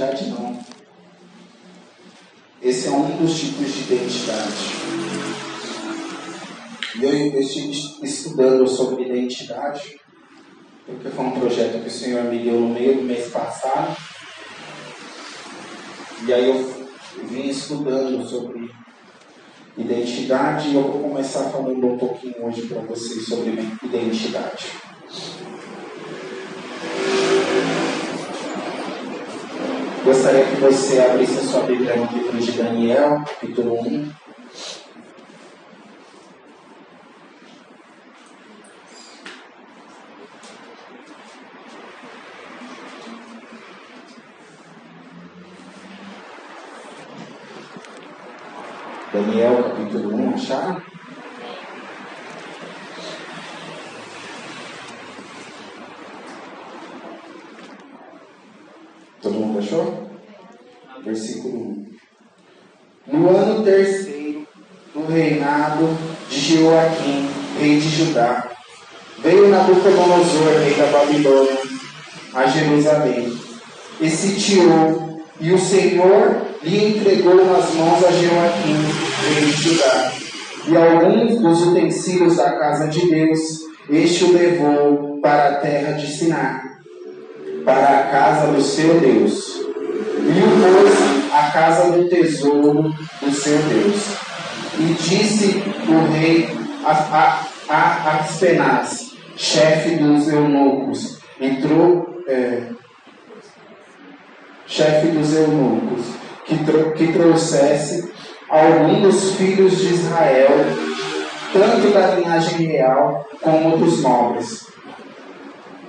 identidade não. Esse é um dos tipos de identidade. E eu, estive estudando sobre identidade, porque foi um projeto que o Senhor me deu no meio do mês passado. E aí eu vim estudando sobre identidade e eu vou começar falando um pouquinho hoje para vocês sobre identidade. Gostaria que você abrisse a sua Bíblia no livro de Daniel, capítulo 1. Daniel capítulo 1, acharam? Todo mundo achou? Versículo 1. No ano terceiro do reinado de Joaquim, rei de Judá, veio Nabucodonosor, rei da Babilônia, a Jerusalém, e sitiou, e o Senhor lhe entregou nas mãos a Joaquim, rei de Judá, e alguns dos utensílios da casa de Deus, este o levou para a terra de Siná para a casa do seu Deus. E o pôs a casa do tesouro do seu Deus. E disse o rei a, a, a Aspenaz, chefe dos eunucos, entrou, é, chefe dos eunucos, que, tro, que trouxesse algum dos filhos de Israel, tanto da linhagem real como dos nobres.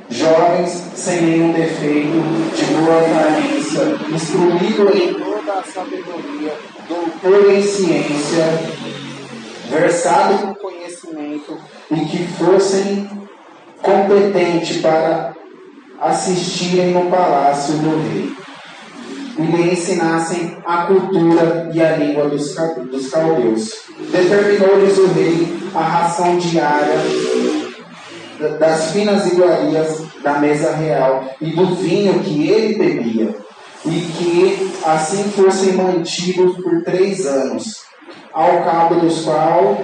Jovens sem nenhum defeito, de boa aparência, instruído em toda a sabedoria, doutor em ciência, versado no conhecimento e que fossem competentes para assistirem no palácio do rei e lhe ensinassem a cultura e a língua dos, dos caldeus. Determinou-lhes o rei a ração diária das finas iguarias da mesa real e do vinho que ele bebia, e que assim fossem mantidos por três anos, ao cabo dos quais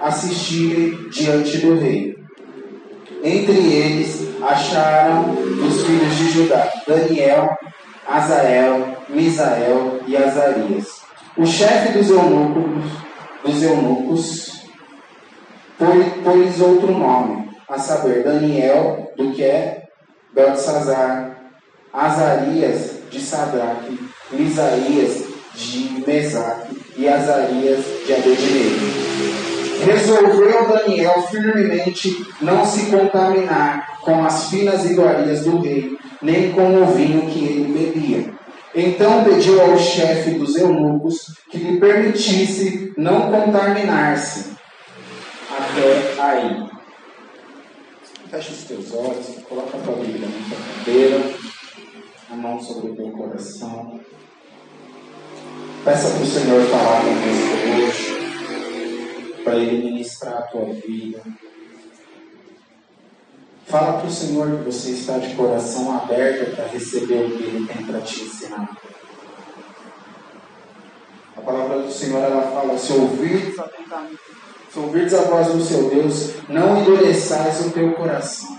assistirem diante do rei. Entre eles acharam os filhos de Judá, Daniel, Azael, Misael e Azarias. O chefe dos eunucos, dos eunucos pôs outro nome, a saber, Daniel, do que é Belsazar, Azarias, de Sadraque, Misaías, de Mesaque e Azarias, de Abednego. Resolveu Daniel firmemente não se contaminar com as finas iguarias do rei, nem com o vinho que ele bebia. Então pediu ao chefe dos eunucos que lhe permitisse não contaminar-se até aí. Feche os teus olhos, coloca a tua Bíblia na tua cadeira, a mão sobre o teu coração. Peça para o Senhor falar conosco hoje, para Ele ministrar a tua vida. Fala para o Senhor que você está de coração aberto para receber o que Ele tem para te ensinar. A palavra do Senhor ela fala: se ouvires se ouvirdes a voz do seu Deus, não endureçais o teu coração.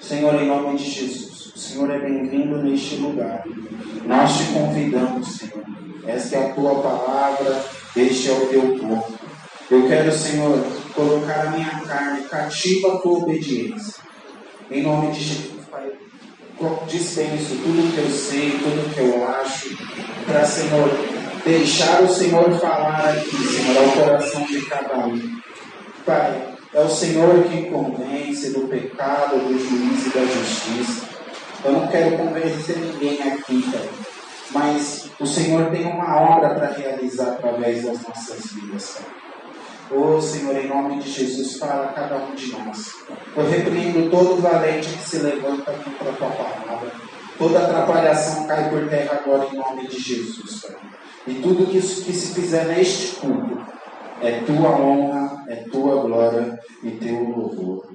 Senhor, em nome de Jesus, o Senhor é bem-vindo neste lugar. Nós te convidamos, Senhor. Esta é a tua palavra, este é o teu povo. Eu quero, Senhor, colocar a minha carne cativa à tua obediência. Em nome de Jesus, Pai, dispenso tudo que eu sei, tudo que eu acho, para, Senhor, deixar o Senhor falar aqui, Senhor, ao coração de cada um. Pai, é o Senhor que convence do pecado, do juízo e da justiça. Eu não quero convencer ninguém aqui, Pai, mas o Senhor tem uma obra para realizar através das nossas vidas, Pai. Oh Senhor, em nome de Jesus, fala a cada um de nós. Eu repreendo todo valente que se levanta contra a tua palavra. Toda atrapalhação cai por terra agora em nome de Jesus, Pai. E tudo que, que se fizer neste culto é tua honra, é tua glória e teu louvor.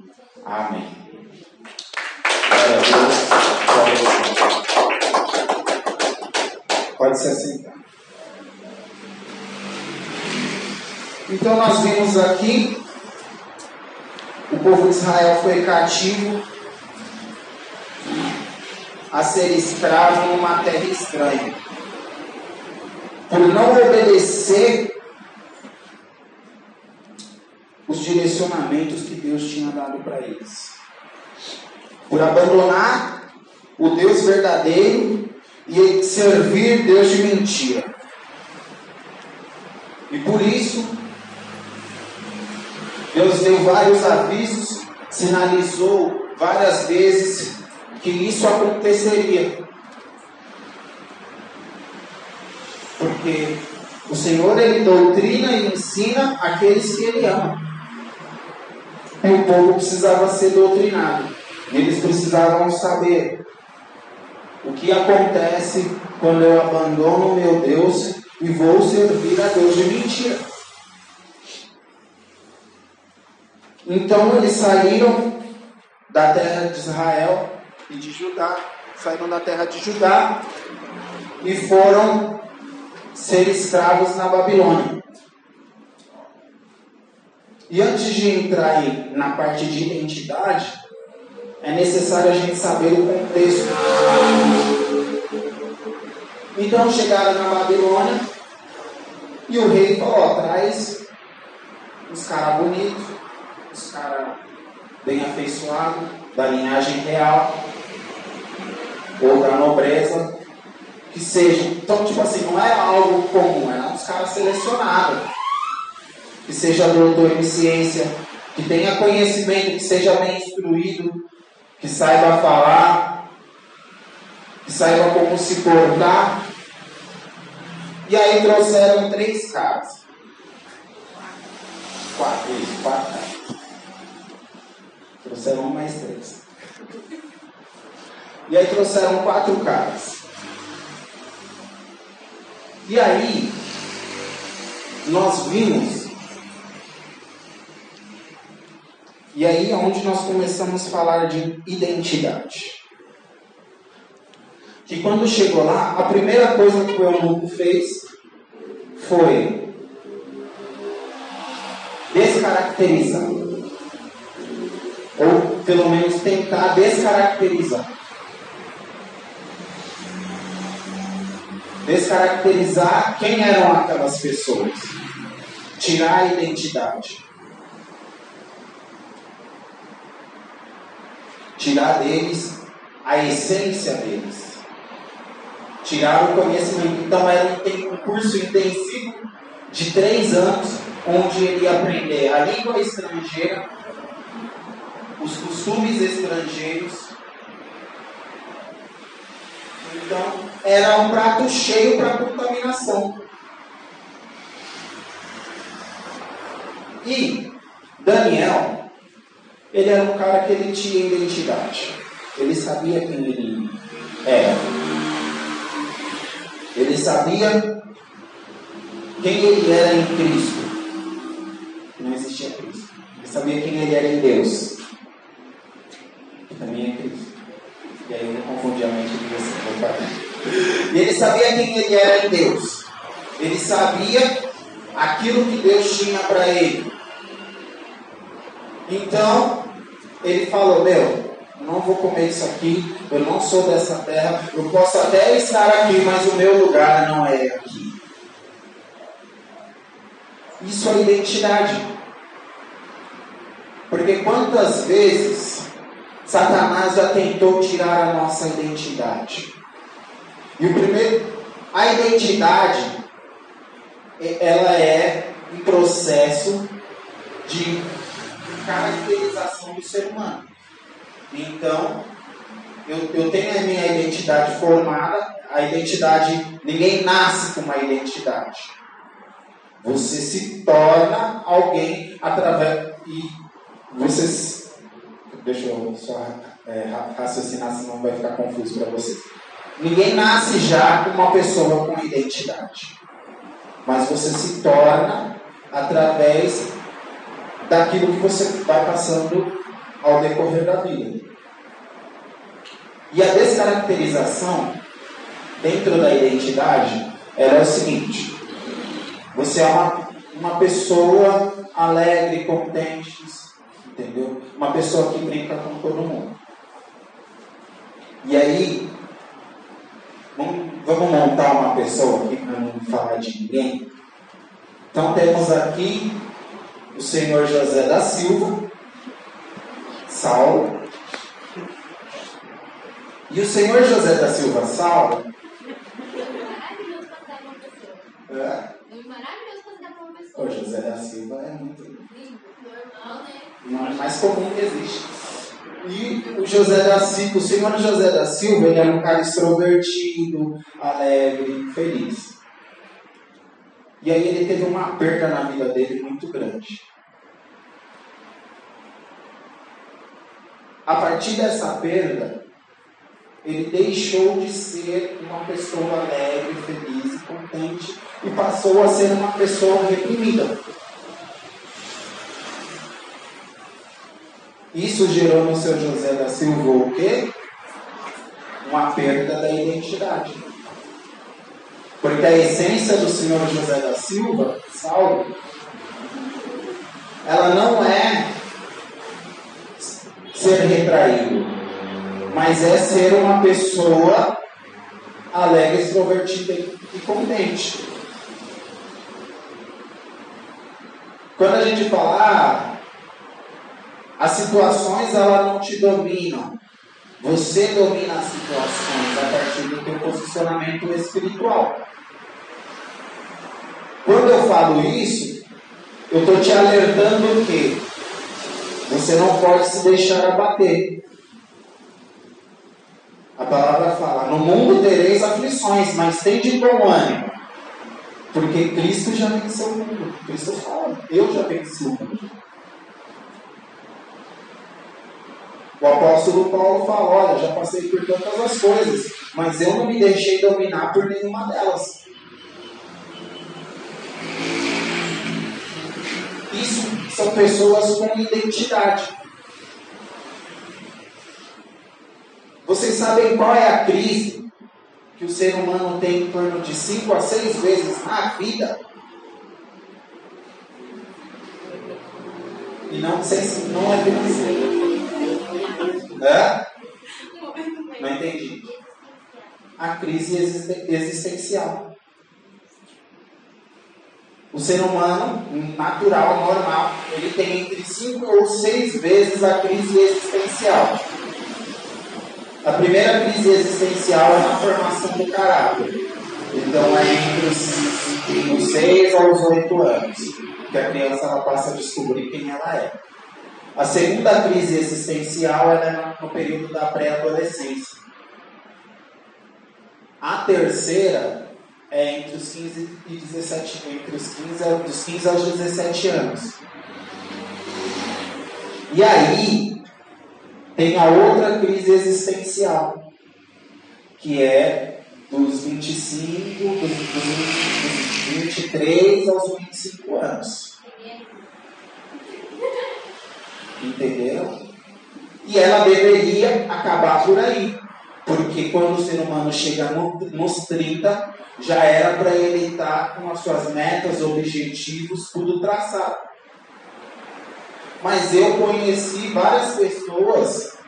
Amém. Glória a Deus. Glória a Deus. Pode se assentar. Então nós vimos aqui o povo de Israel foi cativo a ser escravo numa terra estranha. Por não obedecer os direcionamentos que Deus tinha dado para eles. Por abandonar o Deus verdadeiro e servir Deus de mentira. E por isso, Deus deu vários avisos, sinalizou várias vezes que isso aconteceria. Porque o Senhor ele doutrina e ensina aqueles que ele ama. E o povo precisava ser doutrinado. Eles precisavam saber o que acontece quando eu abandono meu Deus e vou servir a Deus de mentira. Então eles saíram da terra de Israel e de Judá, saíram da terra de Judá e foram ser escravos na Babilônia. E antes de entrar na parte de identidade, é necessário a gente saber o contexto. Então chegaram na Babilônia e o rei falou: traz uns caras bonitos, uns caras bem afeiçoados, da linhagem real, ou da nobreza, que sejam. Então, tipo assim, não é algo comum, é uns caras selecionados. Que seja doutor em ciência, que tenha conhecimento, que seja bem instruído, que saiba falar, que saiba como se portar. E aí trouxeram três caras. Quatro, isso, quatro caras. Trouxeram um mais três. E aí trouxeram quatro caras. E aí, nós vimos. E aí é onde nós começamos a falar de identidade. Que quando chegou lá, a primeira coisa que o eunuco fez foi descaracterizar. Ou pelo menos tentar descaracterizar. descaracterizar quem eram aquelas pessoas, tirar a identidade, tirar deles a essência deles, tirar o conhecimento. Então era um curso intensivo de três anos, onde ele ia aprender a língua estrangeira, os costumes estrangeiros então, era um prato cheio para contaminação. E Daniel, ele era um cara que ele tinha identidade. Ele sabia quem ele era. Ele sabia quem ele era em Cristo. Não existia Cristo. Ele sabia quem ele era em Deus. Que também é Cristo. E aí eu não confundi a mente de você. E ele sabia quem ele era em Deus. Ele sabia aquilo que Deus tinha para ele. Então, ele falou: Meu, eu não vou comer isso aqui, eu não sou dessa terra, eu posso até estar aqui, mas o meu lugar não é aqui. Isso é identidade. Porque quantas vezes Satanás já tentou tirar a nossa identidade. E o primeiro, a identidade, ela é um processo de caracterização do ser humano. Então, eu, eu tenho a minha identidade formada, a identidade, ninguém nasce com uma identidade. Você se torna alguém através e você deixa eu só é, raciocinar, senão vai ficar confuso para vocês. Ninguém nasce já com uma pessoa com identidade. Mas você se torna através daquilo que você vai passando ao decorrer da vida. E a descaracterização dentro da identidade, ela é o seguinte: você é uma, uma pessoa alegre, contente, entendeu? Uma pessoa que brinca com todo mundo. E aí, vamos, vamos montar uma pessoa aqui para não falar de ninguém. Então temos aqui o senhor José da Silva, Saulo. E o senhor José da Silva Saulo. É. O José da Silva é muito. Normal, né? É mais comum que existe. E o José da Silva, o senhor José da Silva, ele era um cara extrovertido, alegre, feliz. E aí ele teve uma perda na vida dele muito grande. A partir dessa perda, ele deixou de ser uma pessoa alegre, feliz e contente e passou a ser uma pessoa reprimida. Isso gerou no seu José da Silva o quê? Uma perda da identidade. Porque a essência do senhor José da Silva, Saulo, ela não é ser retraído, mas é ser uma pessoa alegre, extrovertida e contente. Quando a gente fala, ah, as situações ela não te dominam. Você domina as situações a partir do teu posicionamento espiritual. Quando eu falo isso, eu estou te alertando que você não pode se deixar abater. A palavra fala: No mundo tereis aflições, mas tem de bom ânimo. Porque Cristo já venceu o mundo. Cristo fala: Eu já venci o mundo. O apóstolo Paulo fala: Olha, já passei por tantas as coisas, mas eu não me deixei dominar por nenhuma delas. Isso são pessoas com identidade. Vocês sabem qual é a crise que o ser humano tem em torno de 5 a 6 vezes na vida? E não, não é financeira. Hã? Não entendi. A crise existencial. O ser humano, natural, normal, ele tem entre 5 ou 6 vezes a crise existencial. A primeira crise existencial é na formação do caráter. Então é entre os 6 aos 8 anos que a criança ela passa a descobrir quem ela é. A segunda crise existencial é no período da pré-adolescência. A terceira é entre os 15 e 17, entre os 15, dos 15 aos 17 anos. E aí tem a outra crise existencial, que é dos 25, dos, dos 23 aos 25 anos. Entenderam? E ela deveria acabar por aí. Porque quando o ser humano chega no, nos 30, já era para ele estar com as suas metas, objetivos, tudo traçado. Mas eu conheci várias pessoas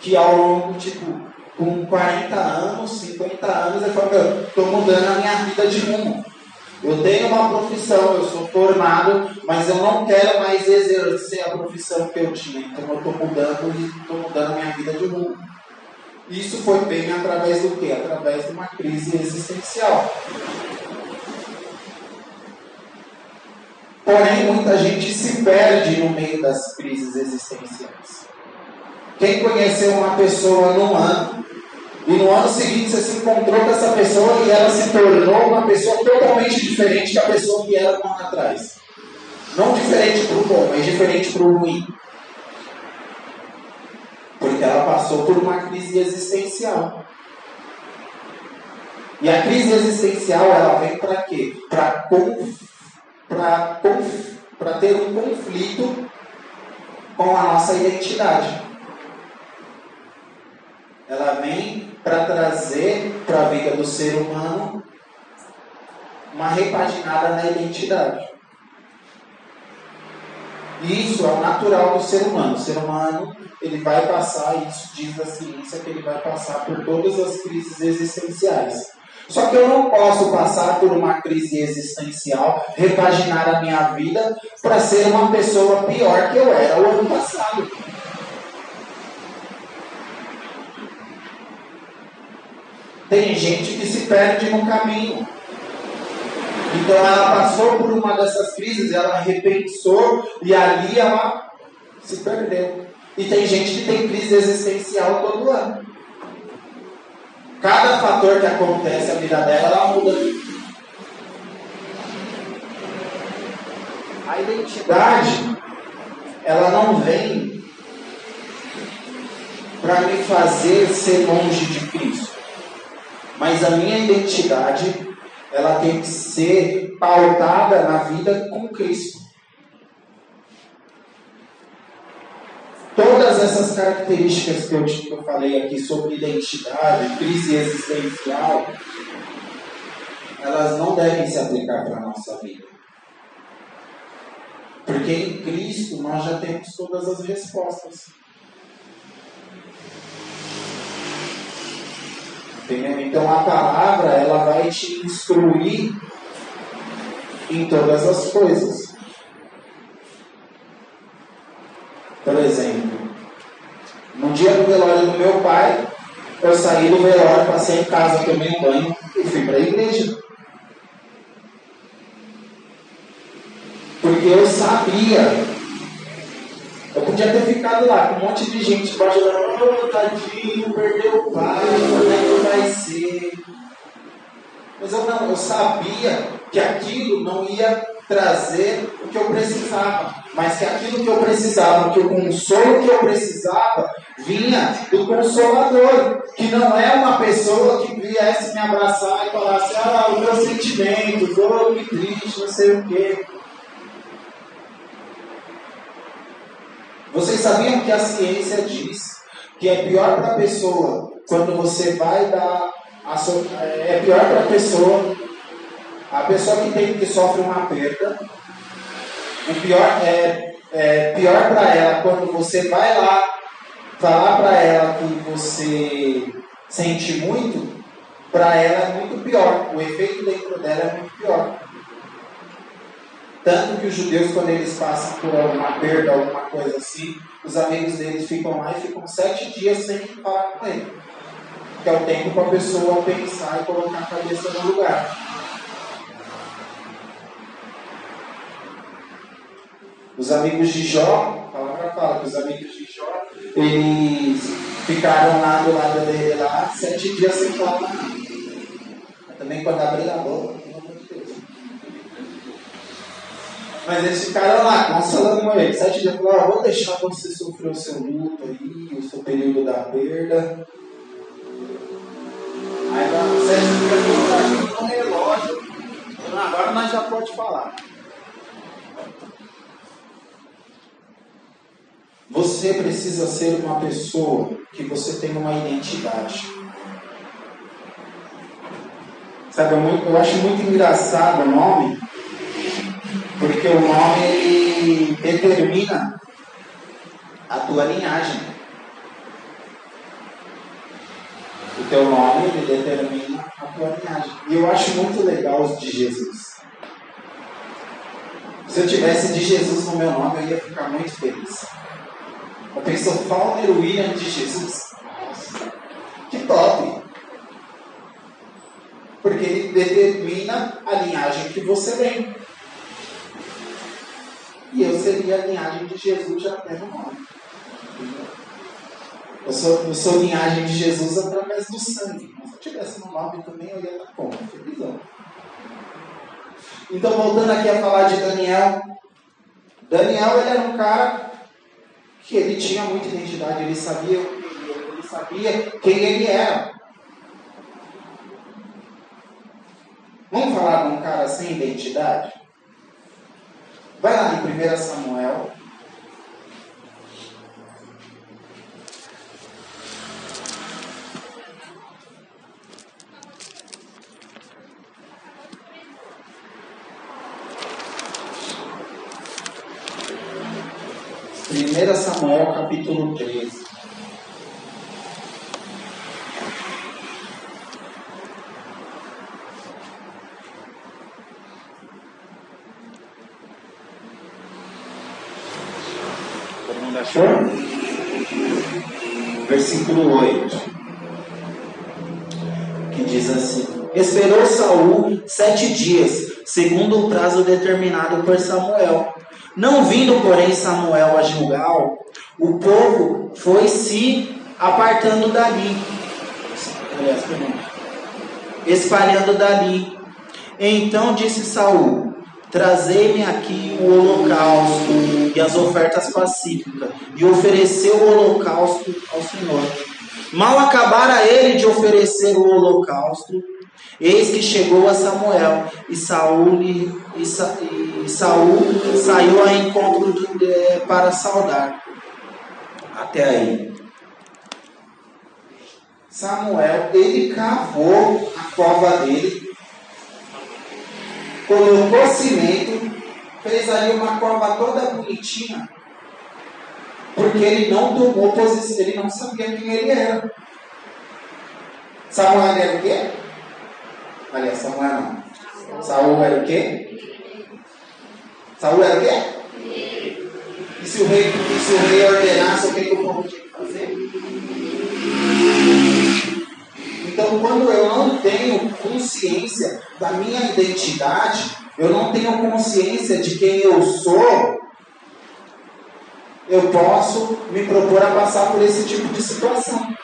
que ao longo, tipo, com 40 anos, 50 anos, eu falo, meu, estou mudando a minha vida de rumo. Eu tenho uma profissão, eu sou formado, mas eu não quero mais exercer a profissão que eu tinha. Então eu estou mudando e estou mudando a minha vida de rumo. Isso foi bem através do quê? Através de uma crise existencial. Porém, muita gente se perde no meio das crises existenciais. Quem conheceu uma pessoa num ano e no ano seguinte você se encontrou com essa pessoa e ela se tornou uma pessoa totalmente diferente da pessoa que era um ano atrás. Não diferente para o bom, mas diferente para o ruim. Porque ela passou por uma crise existencial. E a crise existencial ela vem para quê? Para ter um conflito com a nossa identidade. Ela vem para trazer para a vida do ser humano uma repaginada na identidade. Isso é o natural do ser humano. O ser humano ele vai passar, isso diz a ciência, que ele vai passar por todas as crises existenciais. Só que eu não posso passar por uma crise existencial, repaginar a minha vida para ser uma pessoa pior que eu era o ano passado. Tem gente que se perde no caminho. Então ela passou por uma dessas crises, ela repensou e ali ela se perdeu. E tem gente que tem crise existencial todo ano. Cada fator que acontece na vida dela, ela muda. A identidade, ela não vem para me fazer ser longe de Cristo. Mas a minha identidade, ela tem que ser pautada na vida com Cristo. Todas essas características que eu, que eu falei aqui sobre identidade, crise existencial, elas não devem se aplicar para a nossa vida. Porque em Cristo nós já temos todas as respostas. Entendeu? Então a palavra ela vai te instruir em todas as coisas. Por exemplo, no dia do velório do meu pai, eu saí do velório, passei em casa, tomei um banho e fui para a igreja. Porque eu sabia. Eu podia ter ficado lá com um monte de gente imaginando, oh, tadinho, perdeu o pai, como é que vai ser? Mas eu não, eu sabia que aquilo não ia trazer o que eu precisava, mas que aquilo que eu precisava, que o consolo que eu precisava, vinha do Consolador, que não é uma pessoa que viesse me abraçar e falasse, ah, o meu sentimento, oh, que triste, não sei o quê. Vocês sabiam que a ciência diz que é pior para a pessoa quando você vai dar a so... é pior para a pessoa a pessoa que, tem, que sofre uma perda, o pior é, é pior para ela quando você vai lá falar para ela que você sente muito, para ela é muito pior. O efeito dentro dela é muito pior. Tanto que os judeus, quando eles passam por alguma perda, alguma coisa assim, os amigos deles ficam lá e ficam sete dias sem falar com ele. Que é o tempo para a pessoa pensar e colocar a cabeça no lugar. Os amigos de Jó, a palavra fala que os amigos de Jó, eles ficaram lá do lado dele lá, sete dias sem falar. Também quando abriram a boca, pelo amor de Deus. Mas eles ficaram lá, consolando ele. Sete dias falaram, vou deixar você sofrer o seu luto aí, o seu período da perda. Aí lá, sete dias no relógio. Agora nós já pode falar. Você precisa ser uma pessoa que você tem uma identidade. Sabe, eu acho muito engraçado o nome, porque o nome ele determina a tua linhagem. O teu nome ele determina a tua linhagem. E eu acho muito legal os de Jesus. Se eu tivesse de Jesus no meu nome, eu ia ficar muito feliz. Eu penso Fauner William de Jesus. Que top! Porque ele determina a linhagem que você vem. E eu seria a linhagem de Jesus até no nome. Eu sou, eu sou linhagem de Jesus através do sangue. Mas se eu tivesse no nome também, eu ia estar como? Felizão. Então, voltando aqui a falar de Daniel. Daniel, ele era um cara que ele tinha muita identidade, ele sabia o que ele, ele sabia quem ele era. Vamos falar de um cara sem identidade? Vai lá em 1 Samuel. Segundo o prazo determinado por Samuel. Não vindo, porém, Samuel a Gilgal, o povo foi se apartando dali. Aliás, espalhando dali. Então disse Saul: Trazei-me aqui o holocausto e as ofertas pacíficas, e ofereceu o holocausto ao Senhor. Mal acabara ele de oferecer o holocausto, eis que chegou a Samuel, e Saul, e, e Saul saiu a encontro é, para saudar. Até aí. Samuel, ele cavou a cova dele, colocou cimento, fez ali uma cova toda bonitinha, porque ele não tomou posição, ele não sabia quem ele era. Samuel era o quê? Aliás, Samuel não. Saul era o quê? Saul era o quê? E se o rei, se o rei ordenasse o que, que o povo tinha que fazer? Então, quando eu não tenho consciência da minha identidade, eu não tenho consciência de quem eu sou, eu posso me propor a passar por esse tipo de situação.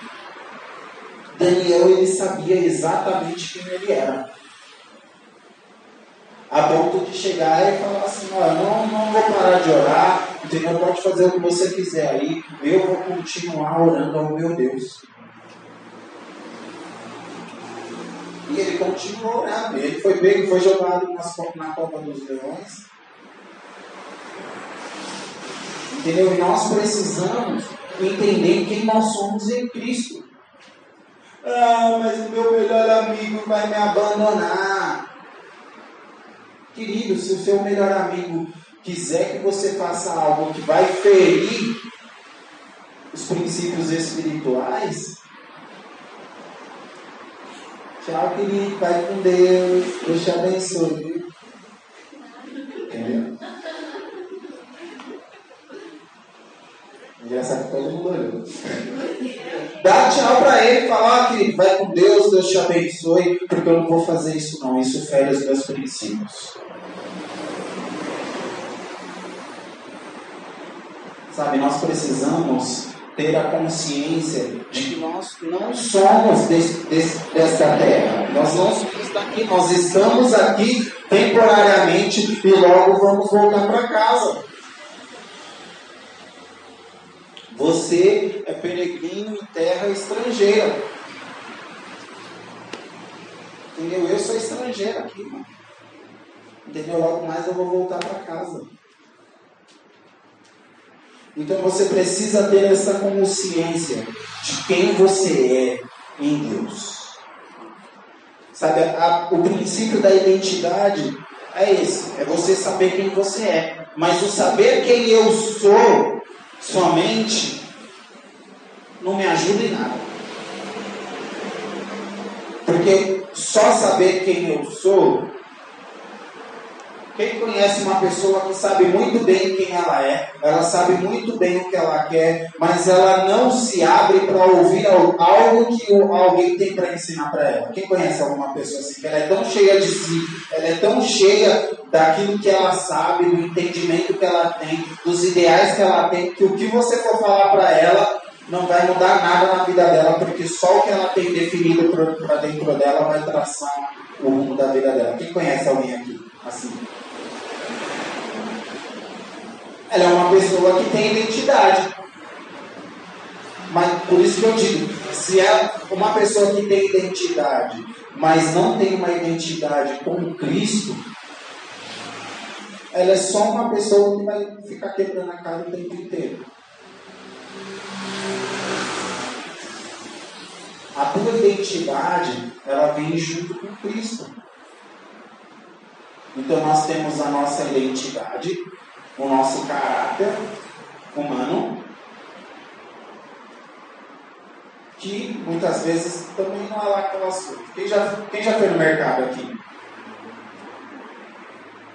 Daniel ele sabia exatamente quem ele era. A ponto de chegar e falar assim, olha, não, não vou parar de orar, entendeu? Pode fazer o que você quiser aí, eu vou continuar orando ao meu Deus. E ele continuou orando. Ele foi pego, foi jogado na Copa dos Leões. Entendeu? E nós precisamos entender quem nós somos em Cristo. Ah, mas o meu melhor amigo vai me abandonar. Querido, se o seu melhor amigo quiser que você faça algo que vai ferir os princípios espirituais, tchau, querido, vai com Deus, Deus te abençoe. Entendeu? Engraçado que todo mundo olhou. Dá tchau pra ele, fala, ah, querido, vai com Deus, Deus te abençoe, porque eu não vou fazer isso não, isso fere os meus princípios. Sabe, nós precisamos ter a consciência de que nós não somos desse, desse, desta terra. Nós não somos daqui, nós estamos aqui temporariamente e logo vamos voltar para casa. Você é peregrino em terra estrangeira. Entendeu? Eu sou estrangeiro aqui, mano. Entendeu? Logo mais eu vou voltar para casa. Então você precisa ter essa consciência de quem você é em Deus. Sabe, a, o princípio da identidade é esse: é você saber quem você é. Mas o saber quem eu sou somente não me ajuda em nada. Porque só saber quem eu sou. Quem conhece uma pessoa que sabe muito bem quem ela é, ela sabe muito bem o que ela quer, mas ela não se abre para ouvir algo que alguém tem para ensinar para ela. Quem conhece alguma pessoa assim, que ela é tão cheia de si, ela é tão cheia daquilo que ela sabe, do entendimento que ela tem, dos ideais que ela tem, que o que você for falar para ela não vai mudar nada na vida dela, porque só o que ela tem definido para dentro dela vai traçar o rumo da vida dela. Quem conhece alguém aqui assim? Ela é uma pessoa que tem identidade. Mas por isso que eu digo, se é uma pessoa que tem identidade, mas não tem uma identidade com Cristo, ela é só uma pessoa que vai ficar quebrando a cara o tempo inteiro. A tua identidade, ela vem junto com Cristo. Então nós temos a nossa identidade, o nosso caráter, humano que muitas vezes também não é lá aquelas coisas. Quem já, quem já foi no mercado aqui?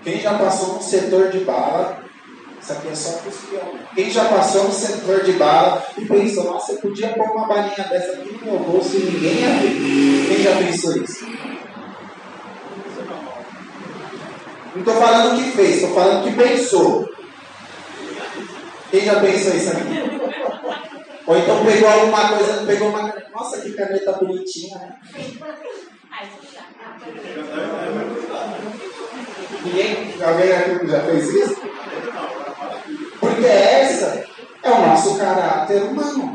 Quem já passou no setor de bala? Isso aqui é só para os Quem já passou no setor de bala e pensou, nossa, eu podia pôr uma balinha dessa aqui no meu bolso e ninguém ia ver. Quem já pensou isso? Não estou falando que fez, estou falando que pensou. Quem já pensou isso aqui? Ou então pegou alguma coisa, pegou uma. Nossa, que caneta bonitinha, né? Ninguém, alguém aqui já fez isso? Porque essa é o nosso caráter humano.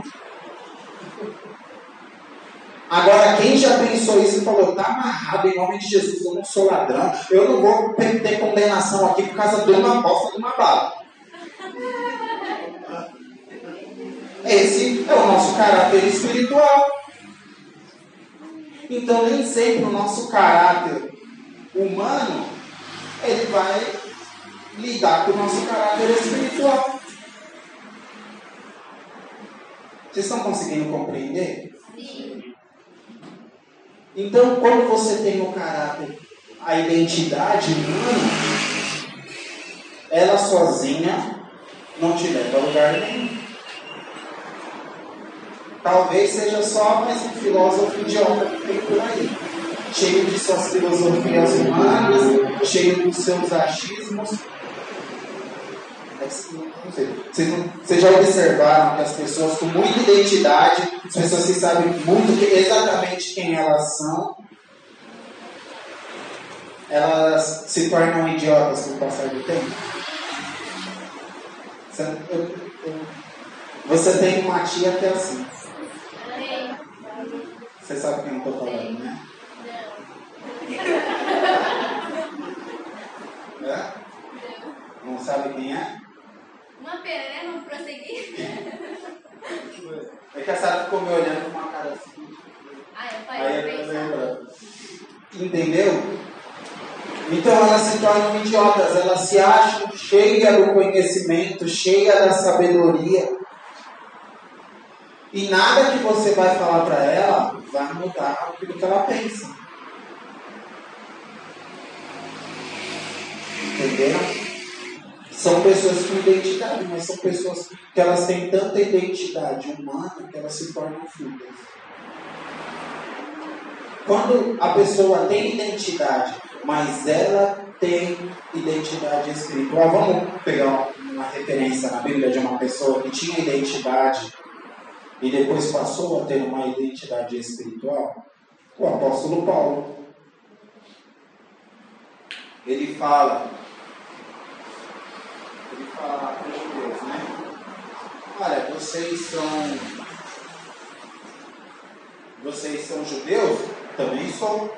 Agora, quem já pensou isso e falou, tá amarrado em nome de Jesus, eu não sou ladrão, eu não vou ter condenação aqui por causa de uma bosta de uma bala. Esse é o nosso caráter espiritual. Então, nem sempre o nosso caráter humano ele vai lidar com o nosso caráter espiritual. Vocês estão conseguindo compreender? Sim. Então, quando você tem o caráter, a identidade humana, ela sozinha não te leva a lugar nenhum. Talvez seja só mais um filósofo idiota que tem por aí. Cheio de suas filosofias humanas, cheio dos seus achismos. Vocês, vocês já observaram que as pessoas com muita identidade, as pessoas que sabem muito exatamente quem elas são, elas se tornam idiotas com o passar do tempo? Você tem uma tia que é assim. Você sabe quem eu estou falando, né? Não. É? Não sabe quem é? Pena, né? Não prosseguir. É que a Sara ficou me olhando com uma cara assim. Ah, eu falei Aí eu lembro. Entendeu? Então elas se tornam idiotas, elas se acham cheias do conhecimento, cheias da sabedoria. E nada que você vai falar para ela vai mudar aquilo que ela pensa. Entenderam? São pessoas com identidade, mas são pessoas que elas têm tanta identidade humana que elas se tornam filhas. Quando a pessoa tem identidade, mas ela tem identidade espiritual, vamos pegar uma referência na Bíblia de uma pessoa que tinha identidade e depois passou a ter uma identidade espiritual? O apóstolo Paulo. Ele fala, ele fala para os judeus, né? Olha, vocês são. Vocês são judeus? Também sou.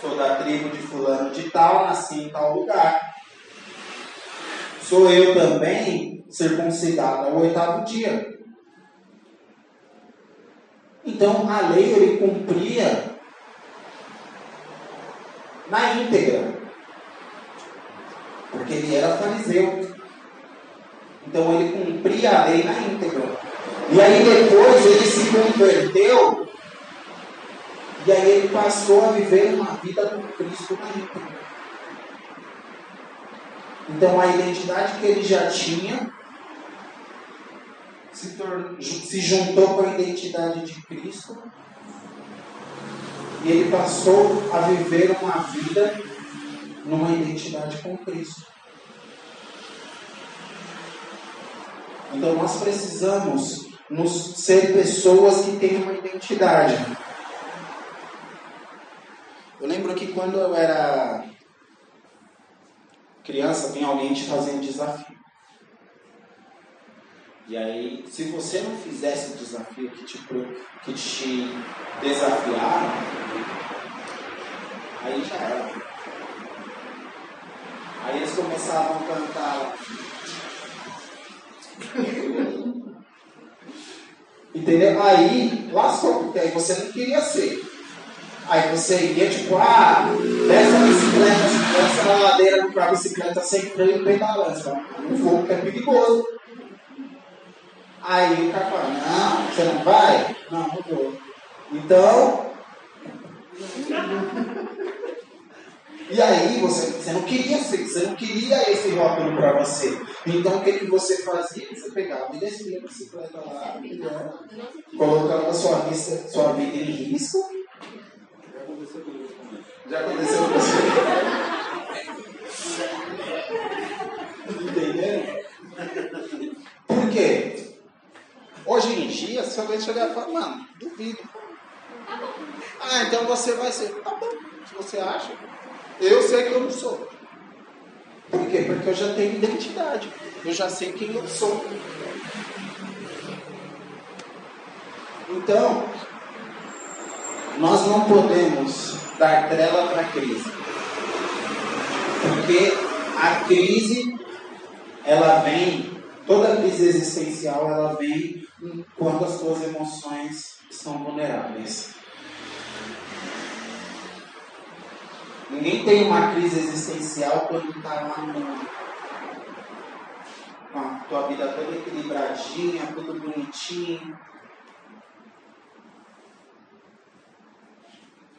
Sou da tribo de fulano de tal, nasci em tal lugar. Sou eu também circuncidado ao oitavo dia. Então a lei ele cumpria na íntegra, porque ele era fariseu. Então ele cumpria a lei na íntegra. E aí depois ele se converteu e aí ele passou a viver uma vida com Cristo na íntegra. Então a identidade que ele já tinha se, se juntou com a identidade de Cristo e ele passou a viver uma vida numa identidade com Cristo. Então nós precisamos nos ser pessoas que têm uma identidade. Eu lembro que quando eu era criança, vinha alguém te fazer um desafio. E aí, se você não fizesse o desafio que te, que te desafiaram, aí já era. Aí eles começavam a cantar. Entendeu? Aí lascou, porque aí você não queria ser. Aí você ia tipo, ah, dessa bicicleta, dessa ladeira com a bicicleta sem freio e pedalando. Um fogo que é perigoso. Aí o cara fala, não, você não vai? Não, não vou. Então. E aí você, você não queria você não queria esse rótulo para você. Então o que, que você fazia? Você pegava e descia a bicicleta lá, colocava sua, vista, sua vida em risco. Já aconteceu com você. Entendeu? Por quê? Hoje em dia, se alguém chegar e falar, mano, duvido. Ah, então você vai ser. Tá bom, se você acha. Eu sei que eu não sou. Por quê? Porque eu já tenho identidade. Eu já sei quem eu sou. Então, nós não podemos dar trela para a crise. Porque a crise, ela vem, toda crise existencial, ela vem quando as suas emoções são vulneráveis. Ninguém tem uma crise existencial quando está lá no, com a tua vida toda equilibradinha, tudo bonitinho.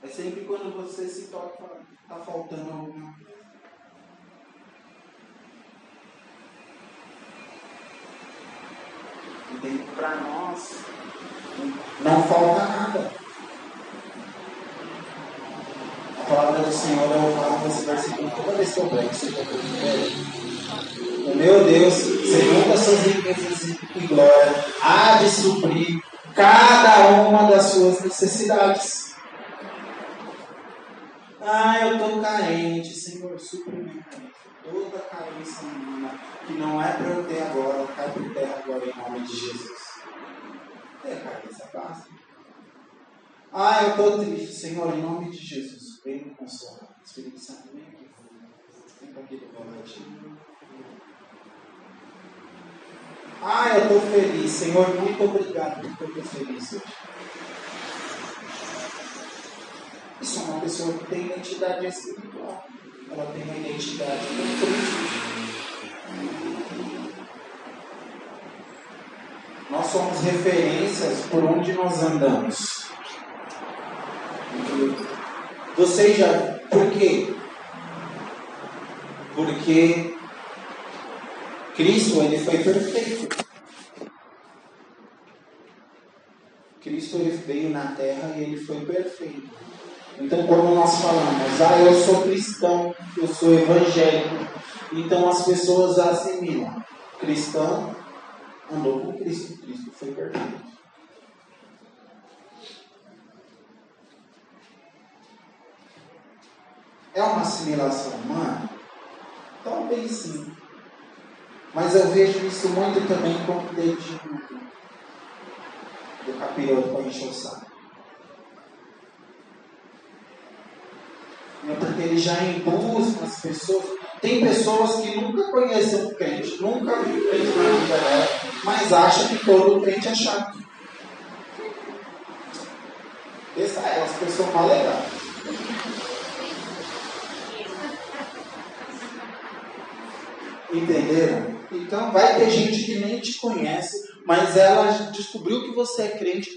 É sempre quando você se toca, está faltando alguma coisa. Para nós, não falta nada. A palavra do Senhor, eu falo nesse versículo toda vez que eu prego, seja o meu Deus, segundo as suas riquezas e glória, há de suprir cada uma das suas necessidades. Ah, eu estou carente, Senhor, supre minha Toda carência humana que não é para eu ter agora, cai por terra agora em nome de Jesus. É carência básica. Ah, eu estou triste, Senhor, em nome de Jesus. Vem me consolar. Espírito Santo, vem aqui. Vem aqui do meu ladinho. Ah, eu estou feliz. Senhor, muito obrigado porque eu estou feliz hoje. Isso é uma pessoa que tem identidade espiritual. Ela tem uma identidade com Cristo. Nós somos referências por onde nós andamos. Você já. Por quê? Porque Cristo ele foi perfeito. Cristo ele veio na terra e ele foi perfeito. Então quando nós falamos, ah, eu sou cristão, eu sou evangélico, então as pessoas assimilam. Cristão andou com Cristo, Cristo foi perfeito. É uma assimilação humana? Talvez sim. Mas eu vejo isso muito também com o dedinho do capiroto para encher o saco. É porque ele já induz as pessoas. Tem pessoas que nunca conhecem um crente, nunca viram crente na vida dela, mas acham que todo crente é chato. Essa é as pessoas mais legais. Entenderam? Então vai ter gente que nem te conhece, mas ela descobriu que você é crente,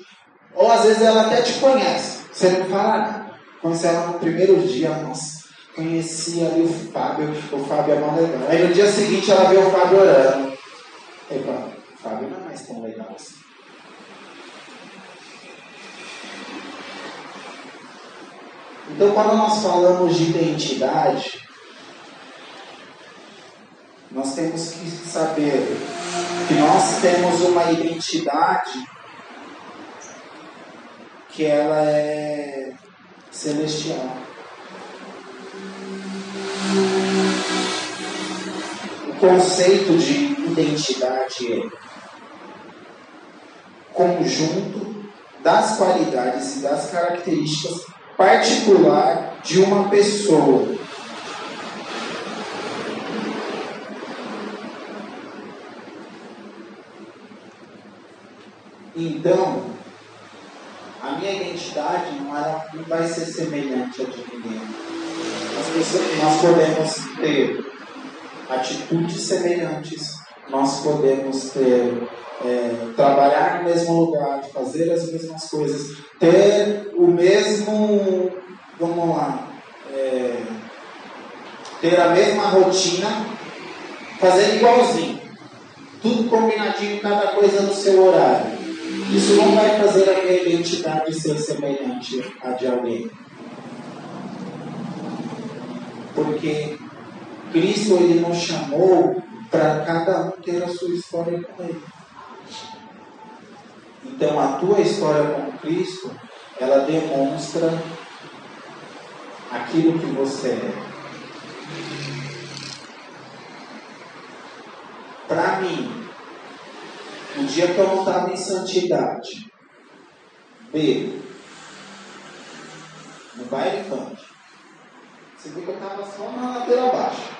ou às vezes ela até te conhece, você não fala nada. Conhece ela no primeiro dia, nossa, conheci ali o Fábio, o Fábio é mais legal. Aí no dia seguinte ela vê o Fábio orando. Epa, o Fábio não é mais tão legal assim. Então, quando nós falamos de identidade, nós temos que saber que nós temos uma identidade que ela é celestial. O conceito de identidade é conjunto das qualidades e das características particular de uma pessoa Então, a minha identidade não, é, não vai ser semelhante a de ninguém. Pessoas, nós podemos ter atitudes semelhantes, nós podemos ter é, trabalhar no mesmo lugar, fazer as mesmas coisas, ter o mesmo, vamos lá, é, ter a mesma rotina, fazer igualzinho, tudo combinadinho, cada coisa no seu horário. Isso não vai fazer a minha identidade ser semelhante à de alguém. Porque Cristo ele nos chamou para cada um ter a sua história com ele. Então a tua história com Cristo, ela demonstra aquilo que você é. Para mim, o dia que eu não estava em santidade, B, no baile funk, você viu que eu estava só na ladeira abaixo.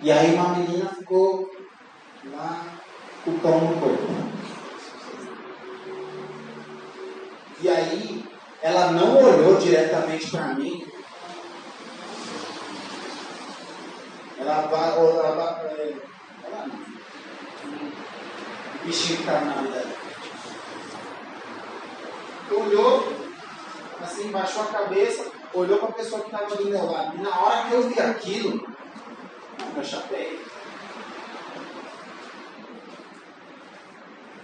E aí uma menina ficou lá com o pão no corpo. E aí ela não olhou diretamente para mim. Ela vai. Ela, ela, ela não. Estava na vida dela. Olhou, assim, baixou a cabeça, olhou para a pessoa que estava do meu lado. E na hora que eu vi aquilo, eu chapei.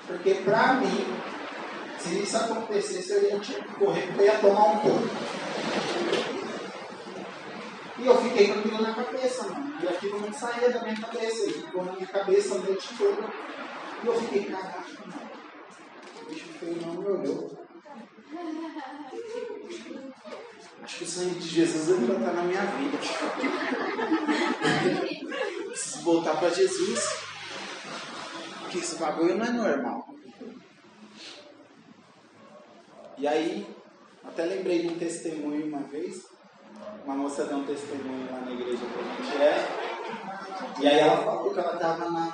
Porque para mim, se isso acontecesse, eu ia tinha que correr porque eu ia tomar um pouco. E eu fiquei com aquilo na cabeça, mano. E aquilo não saía da minha cabeça. E ficou na minha cabeça a noite toda. E eu fiquei, caraca. O bicho feio não me olhou. Acho que o sangue de Jesus ainda está na minha vida. Preciso voltar para Jesus. Porque esse bagulho não é normal. E aí, até lembrei de um testemunho uma vez. Uma moça deu um testemunho lá na igreja que a gente é. E aí ela falou que ela estava numa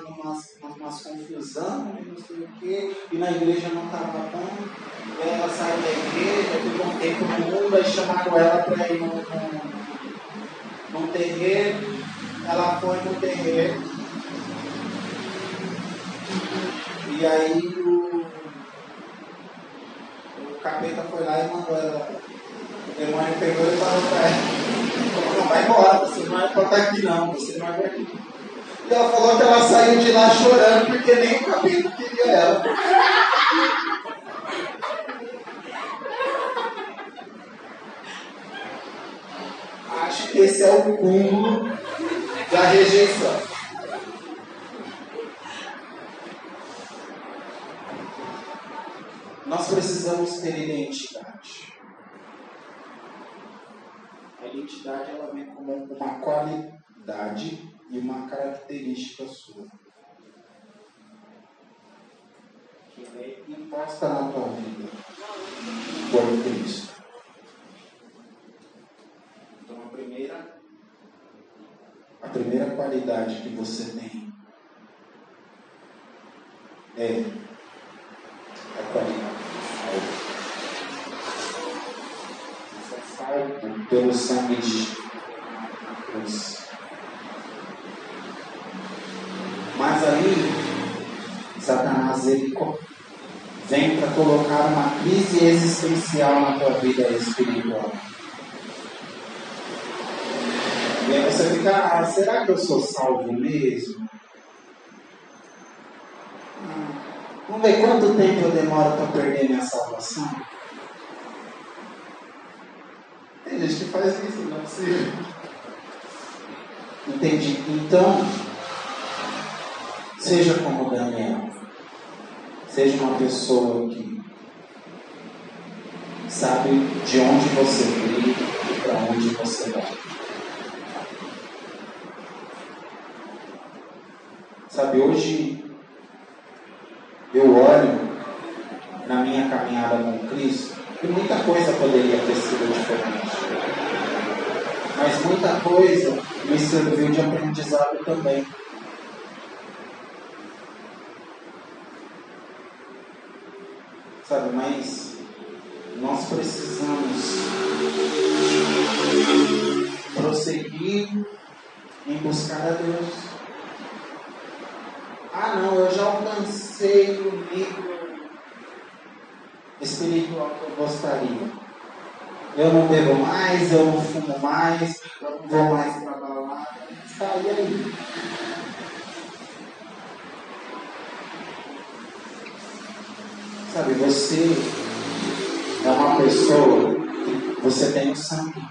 umas confusão não sei o quê, e na igreja não estava bom. E aí ela saiu da igreja, ficou um tempo no mundo, aí chamaram ela para ir num, num, num terreiro. Ela foi no terreiro. E aí o, o capeta foi lá e mandou ela. O demônio pegou e falou para ela: Não vai embora, você não vai para aqui não, você não vai aqui. E ela falou que ela saiu de lá chorando porque nem o capeta queria ela. Acho que esse é o cúmulo da rejeição. Nós precisamos ter identidade. A identidade ela vem como uma qualidade e uma característica sua. Que é imposta na tua vida. Por Cristo. Então a primeira a primeira qualidade que você tem é a qualidade Você é salvo pelo sangue de Jesus. Mas aí, Satanás ele vem para colocar uma crise existencial na tua vida espiritual. E aí você fica, ah, será que eu sou salvo mesmo? Hum, vamos ver quanto tempo eu demoro para perder minha salvação? Tem gente que faz isso, não é possível. Entendi. Então, Seja como Daniel. Seja uma pessoa que sabe de onde você veio e para onde você vai. Sabe, hoje eu olho na minha caminhada com Cristo e muita coisa poderia ter sido diferente. Muita coisa me serviu de aprendizado também. Sabe, mas nós precisamos prosseguir em buscar a Deus. Ah, não, eu já alcancei o nível espiritual que eu gostaria. Eu não bebo mais, eu não fumo mais, eu não vou mais para balada. Está aí, aí. Sabe, você é uma pessoa que você tem o sangue.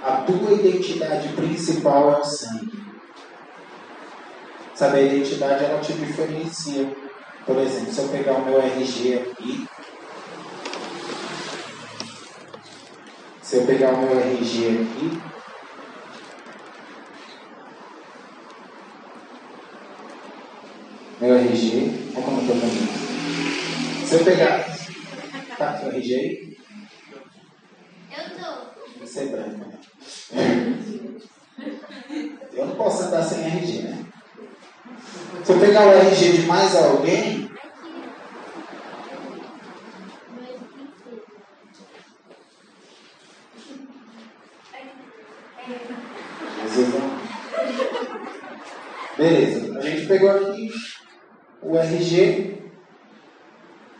A tua identidade principal é o sangue. Sabe, a identidade ela te diferencia. Por exemplo, se eu pegar o meu RG aqui, se eu pegar o meu RG aqui, meu RG, olha como eu estou. Se eu pegar. Tá, seu RG aí? Eu tô. Você é branco, né? Eu não posso andar sem RG, né? Se eu pegar o RG de mais alguém, Mas eu vou- Beleza, a gente pegou aqui o RG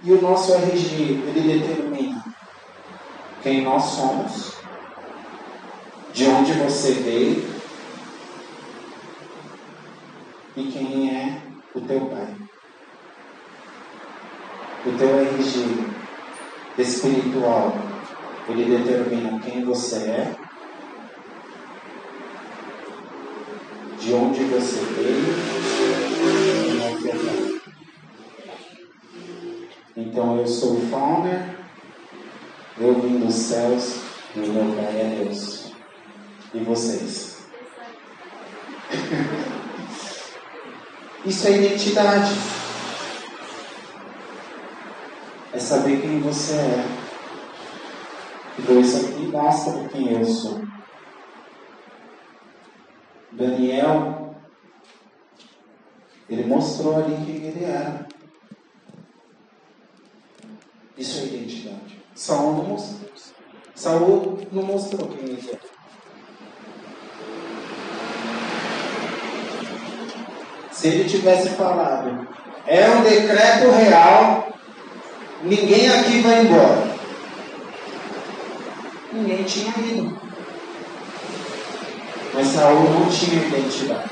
e o nosso RG ele determina quem nós somos, de onde você veio e quem é o teu pai. O teu RG espiritual ele determina quem você é de onde você veio e quem é o teu pai. Então eu sou o founder, eu vim dos céus e o meu pai é Deus. E vocês? Isso é identidade. É saber quem você é. Então isso aqui mostra quem eu sou. Daniel, ele mostrou ali quem ele era. Isso é identidade. Saul não mostrou. Saul não mostrou quem ele era. Se ele tivesse falado, é um decreto real, ninguém aqui vai embora. Ninguém tinha ido. Mas Saul não tinha identidade.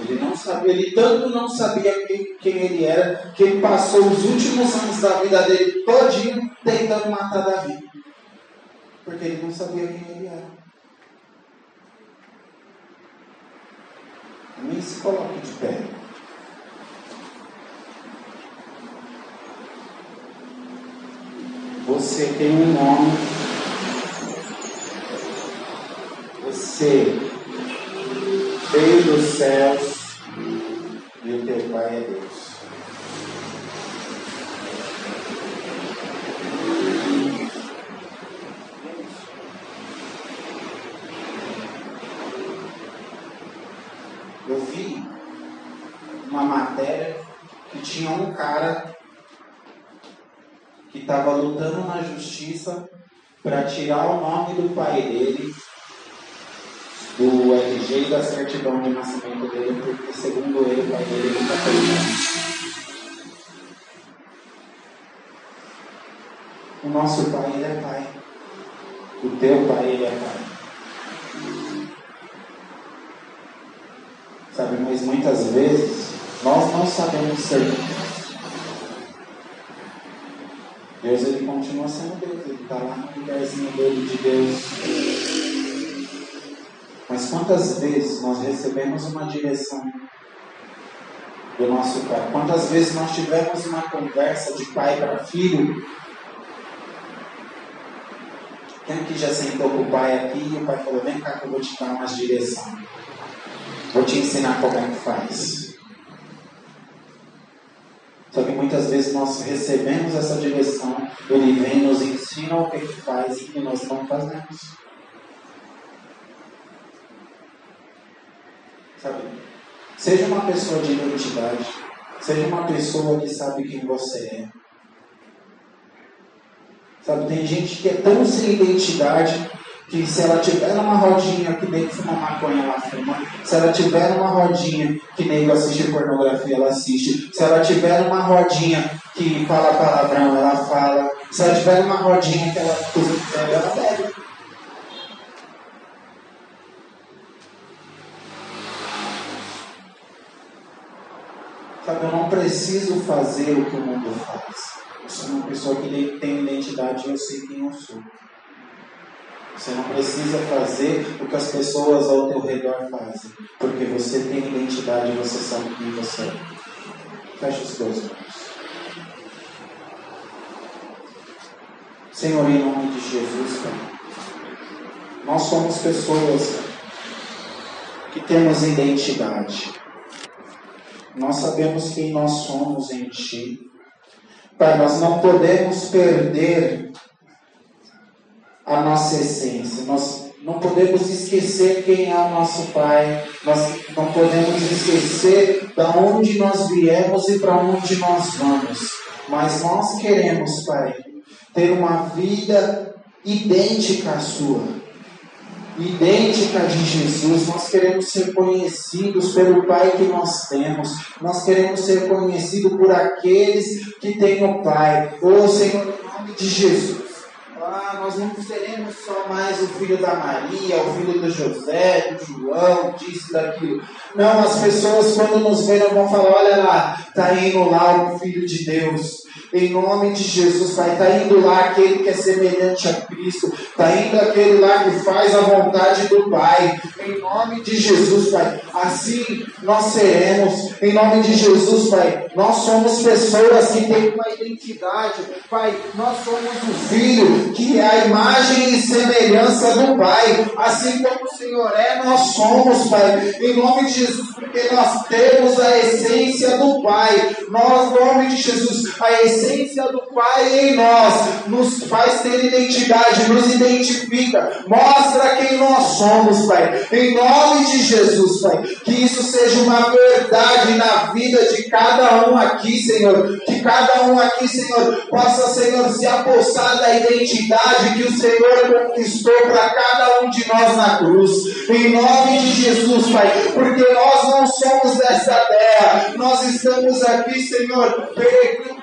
Ele não sabia, ele tanto não sabia quem, quem ele era, que ele passou os últimos anos da vida dele todinho tentando matar Davi. Porque ele não sabia quem ele era. Nem se coloque de pé. Você tem um nome. Você veio dos céus e o teu Pai é Deus. Eu vi uma matéria que tinha um cara que estava lutando na justiça para tirar o nome do pai dele do RG e da certidão de nascimento dele, porque segundo ele, o pai dele nunca foi nome. O nosso pai, ele é pai. O teu pai, ele é pai. Sabe, mas muitas vezes nós não sabemos ser Deus. Ele continua sendo Deus, ele está lá no lugarzinho dele de Deus. Mas quantas vezes nós recebemos uma direção do nosso pai? Quantas vezes nós tivemos uma conversa de pai para filho? Quem aqui já sentou com o pai aqui e o pai falou: Vem cá que eu vou te dar umas direção. Vou te ensinar como é que faz. Só que muitas vezes nós recebemos essa direção, ele vem nos ensina o que, que faz e nós não fazemos. Sabe? Seja uma pessoa de identidade. Seja uma pessoa que sabe quem você é. Sabe, tem gente que é tão sem identidade que se ela tiver numa rodinha que nego fuma maconha, ela fuma. Se ela tiver numa rodinha que nego assiste pornografia, ela assiste. Se ela tiver numa rodinha que fala palavrão, ela fala. Se ela tiver numa rodinha que ela bebe, ela bebe. Sabe, eu não preciso fazer o que o mundo faz. Eu sou uma pessoa que tem identidade e eu sei quem eu sou. Você não precisa fazer o que as pessoas ao teu redor fazem, porque você tem identidade e você sabe quem você é. Feche os teus olhos. Senhor, em nome de Jesus, Pai, nós somos pessoas que temos identidade. Nós sabemos quem nós somos em Ti. Pai, nós não podemos perder a nossa essência. Nós não podemos esquecer quem é o nosso Pai. Nós não podemos esquecer da onde nós viemos e para onde nós vamos. Mas nós queremos, Pai, ter uma vida idêntica à sua idêntica de Jesus. Nós queremos ser conhecidos pelo Pai que nós temos. Nós queremos ser conhecidos por aqueles que têm o Pai. Oh Senhor, em nome de Jesus. Nós não seremos só mais o filho da Maria, o filho do José, do João, disso, daquilo. Não, as pessoas quando nos verem vão falar, olha lá, está indo lá o Filho de Deus. Em nome de Jesus, Pai, está indo lá aquele que é semelhante a Cristo. Está indo aquele lá que faz a vontade do Pai. Em nome de Jesus, Pai. Assim nós seremos. Em nome de Jesus, Pai. Nós somos pessoas que têm uma identidade. Pai, nós somos o Filho, que é a imagem e semelhança do Pai. Assim como o Senhor é, nós somos, Pai. Em nome de Jesus, porque nós temos a essência do Pai. Nós, em nome de Jesus, a essência do Pai em nós nos faz ter identidade, nos identifica, mostra quem nós somos, Pai. Em nome de Jesus, Pai. Que isso seja uma verdade na vida de cada um aqui, Senhor. Que cada um aqui, Senhor, possa, Senhor, se apossar da identidade que o Senhor conquistou para cada um de nós na cruz. Em nome de Jesus, Pai. Porque nós não somos dessa terra. Nós estamos aqui, Senhor, peregrinos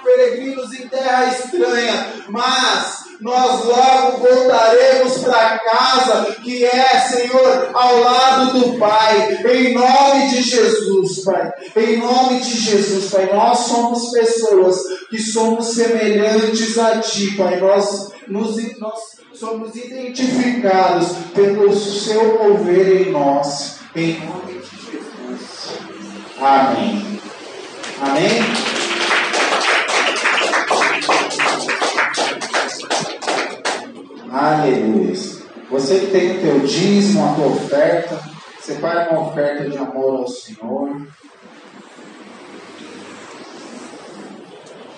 em terra estranha. Mas nós logo voltaremos para casa, que é, Senhor, ao lado do Pai, em nome de Jesus, Pai. Em nome de Jesus, Pai. Nós somos pessoas que somos semelhantes a Ti, Pai. Nós, nos, nós somos identificados pelo Seu mover em nós, em nome de Jesus. Amém. Amém. Aleluia. Você que tem o teu dízimo, a tua oferta, separe uma oferta de amor ao Senhor.